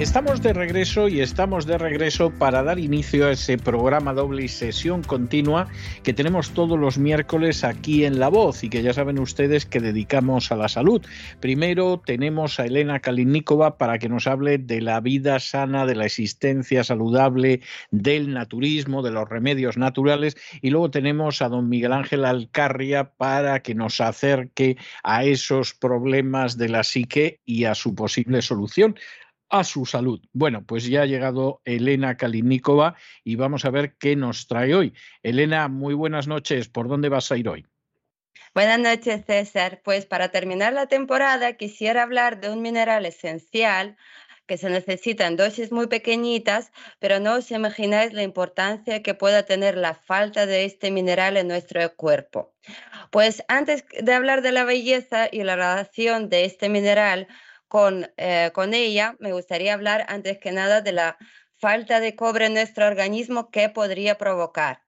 Estamos de regreso y estamos de regreso para dar inicio a ese programa doble y sesión continua que tenemos todos los miércoles aquí en La Voz y que ya saben ustedes que dedicamos a la salud. Primero tenemos a Elena Kalinnikova para que nos hable de la vida sana, de la existencia saludable, del naturismo, de los remedios naturales y luego tenemos a don Miguel Ángel Alcarria para que nos acerque a esos problemas de la psique y a su posible solución a su salud. Bueno, pues ya ha llegado Elena Kalinikova y vamos a ver qué nos trae hoy. Elena, muy buenas noches. ¿Por dónde vas a ir hoy? Buenas noches, César. Pues para terminar la temporada quisiera hablar de un mineral esencial que se necesita en dosis muy pequeñitas, pero no os imagináis la importancia que pueda tener la falta de este mineral en nuestro cuerpo. Pues antes de hablar de la belleza y la relación de este mineral, con, eh, con ella, me gustaría hablar antes que nada de la falta de cobre en nuestro organismo que podría provocar.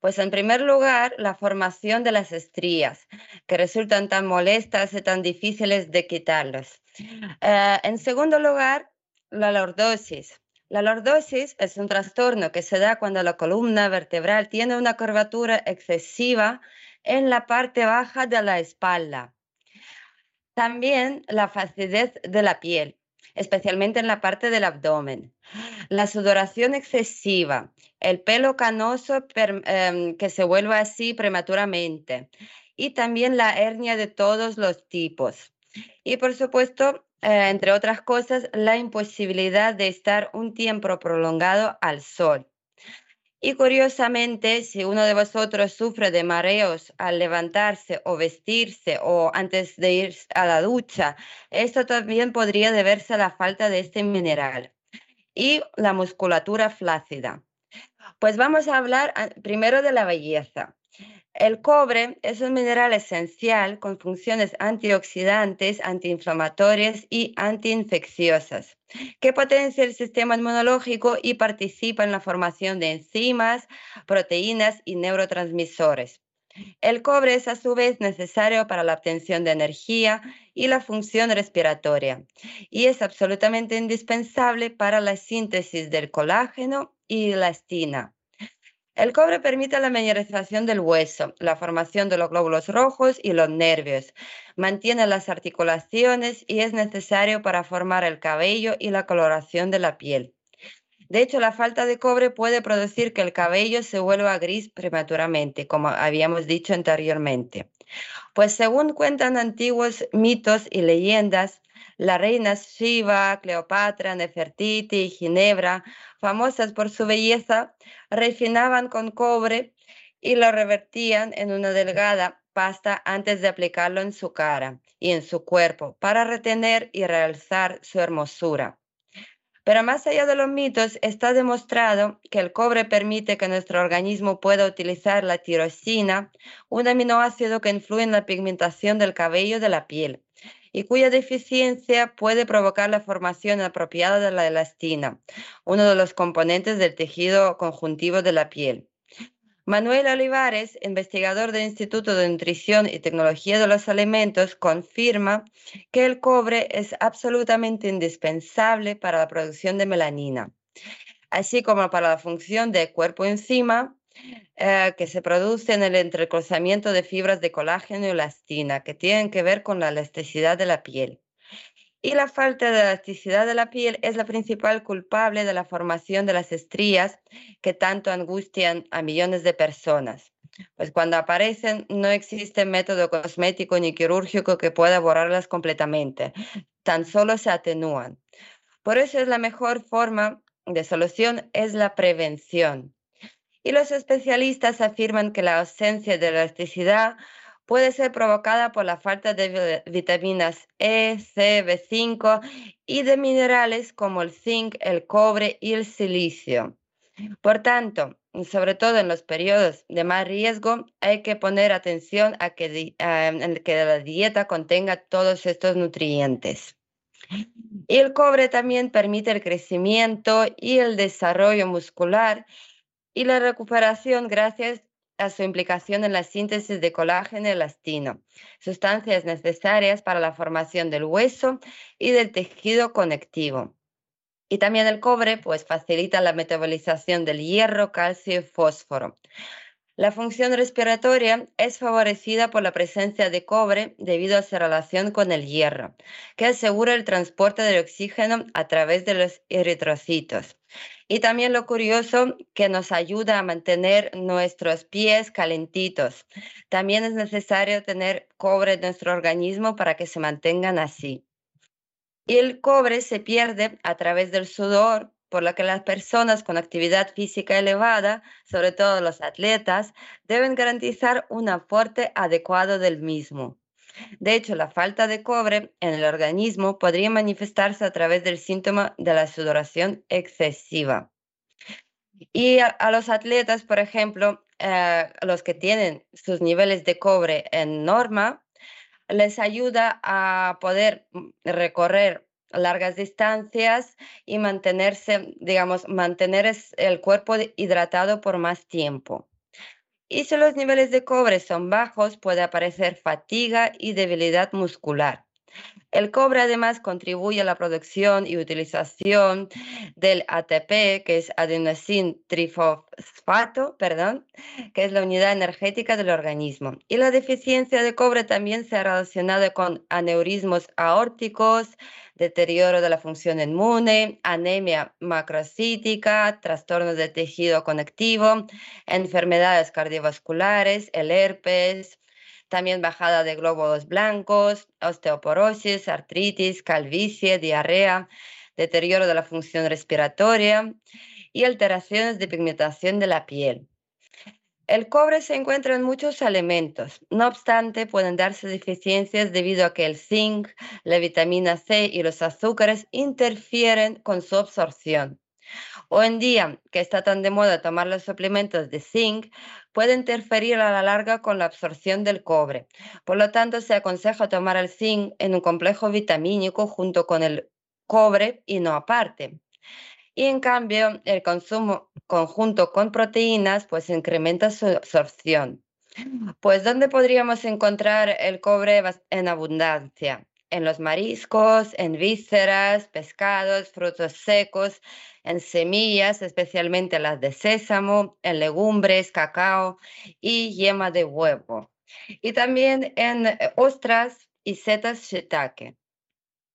Pues en primer lugar, la formación de las estrías, que resultan tan molestas y tan difíciles de quitarlas. Eh, en segundo lugar, la lordosis. La lordosis es un trastorno que se da cuando la columna vertebral tiene una curvatura excesiva en la parte baja de la espalda. También la flacidez de la piel, especialmente en la parte del abdomen. La sudoración excesiva, el pelo canoso em, que se vuelve así prematuramente y también la hernia de todos los tipos. Y por supuesto, eh, entre otras cosas, la imposibilidad de estar un tiempo prolongado al sol. Y curiosamente, si uno de vosotros sufre de mareos al levantarse o vestirse o antes de ir a la ducha, esto también podría deberse a la falta de este mineral. Y la musculatura flácida. Pues vamos a hablar ah, primero de la belleza. El cobre es un mineral esencial con funciones antioxidantes, antiinflamatorias y antiinfecciosas, que potencia el sistema inmunológico y participa en la formación de enzimas, proteínas y neurotransmisores. El cobre es a su vez necesario para la obtención de energía y la función respiratoria y es absolutamente indispensable para la síntesis del colágeno y la elastina. El cobre permite la mineralización del hueso, la formación de los glóbulos rojos y los nervios, mantiene las articulaciones y es necesario para formar el cabello y la coloración de la piel. De hecho, la falta de cobre puede producir que el cabello se vuelva gris prematuramente, como habíamos dicho anteriormente. Pues según cuentan antiguos mitos y leyendas, las reinas Shiva, Cleopatra, Nefertiti y Ginebra, famosas por su belleza, refinaban con cobre y lo revertían en una delgada pasta antes de aplicarlo en su cara y en su cuerpo para retener y realzar su hermosura. Pero más allá de los mitos, está demostrado que el cobre permite que nuestro organismo pueda utilizar la tirosina, un aminoácido que influye en la pigmentación del cabello de la piel y cuya deficiencia puede provocar la formación apropiada de la elastina, uno de los componentes del tejido conjuntivo de la piel. Manuel Olivares, investigador del Instituto de Nutrición y Tecnología de los Alimentos, confirma que el cobre es absolutamente indispensable para la producción de melanina, así como para la función de cuerpo-enzima, eh, que se produce en el entrecruzamiento de fibras de colágeno y elastina, que tienen que ver con la elasticidad de la piel. Y la falta de elasticidad de la piel es la principal culpable de la formación de las estrías que tanto angustian a millones de personas. Pues cuando aparecen no existe método cosmético ni quirúrgico que pueda borrarlas completamente, tan solo se atenúan. Por eso es la mejor forma de solución es la prevención. Y los especialistas afirman que la ausencia de elasticidad puede ser provocada por la falta de vitaminas E, C, B5 y de minerales como el zinc, el cobre y el silicio. Por tanto, sobre todo en los periodos de más riesgo, hay que poner atención a que, la dieta contenga todos estos nutrientes. El cobre también permite el crecimiento y el desarrollo muscular y la recuperación gracias a su implicación en la síntesis de colágeno y elastino, sustancias necesarias para la formación del hueso y del tejido conectivo. Y también el cobre pues facilita la metabolización del hierro, calcio y fósforo. La función respiratoria es favorecida por la presencia de cobre debido a su relación con el hierro, que asegura el transporte del oxígeno a través de los eritrocitos. Y también lo curioso que nos ayuda a mantener nuestros pies calentitos. También es necesario tener cobre en nuestro organismo para que se mantengan así. Y el cobre se pierde a través del sudor, por lo que las personas con actividad física elevada, sobre todo los atletas, deben garantizar un aporte adecuado del mismo. De hecho, la falta de cobre en el organismo podría manifestarse a través del síntoma de la sudoración excesiva. Y a, los atletas, por ejemplo, eh, los que tienen sus niveles de cobre en norma, les ayuda a poder mm, recorrer largas distancias y mantenerse, digamos, mantener el cuerpo hidratado por más tiempo. Y si los niveles de cobre son bajos, puede aparecer fatiga y debilidad muscular. El cobre además contribuye a la producción y utilización del ATP, que es adenosine trifosfato, perdón, que es la unidad energética del organismo. Y la deficiencia de cobre también se ha relacionado con aneurismos aórticos, deterioro de la función inmune, anemia macrocítica, trastornos de tejido conectivo, enfermedades cardiovasculares, el herpes, también bajada de glóbulos blancos, osteoporosis, artritis, calvicie, diarrea, deterioro de la función respiratoria y alteraciones de pigmentación de la piel. El cobre se encuentra en muchos alimentos, no obstante pueden darse deficiencias debido a que el zinc, la vitamina C y los azúcares interfieren con su absorción. Hoy en día, que está tan de moda tomar los suplementos de zinc, puede interferir a la larga con la absorción del cobre. Por lo tanto, se aconseja tomar el zinc en un complejo vitamínico junto con el cobre y no aparte. Y en cambio, el consumo conjunto con proteínas pues incrementa su absorción. Pues ¿dónde podríamos encontrar el cobre en abundancia? En los mariscos, en vísceras, pescados, frutos secos, en semillas, especialmente las de sésamo, en legumbres, cacao y yema de huevo. Y también en eh, ostras y setas shiitake.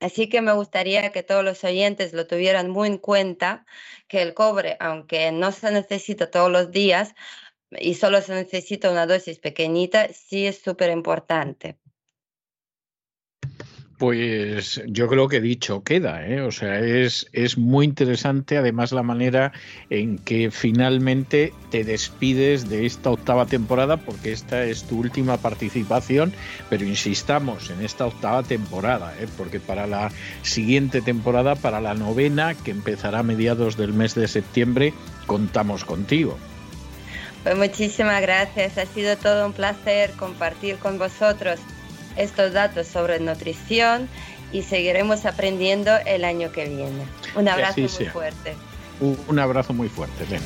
Así que me gustaría que todos los oyentes lo tuvieran muy en cuenta, que el cobre, aunque no se necesita todos los días y solo se necesita una dosis pequeñita, sí es súper importante. Pues yo creo que dicho queda, ¿eh? o sea, es, es muy interesante además la manera en que finalmente te despides de esta octava temporada, porque esta es tu última participación, pero insistamos en esta octava temporada, ¿eh? porque para la siguiente temporada, para la novena, que empezará a mediados del mes de septiembre, contamos contigo. Pues muchísimas gracias, ha sido todo un placer compartir con vosotros estos datos sobre nutrición y seguiremos aprendiendo el año que viene. Un abrazo muy fuerte. Un abrazo muy fuerte, Elena.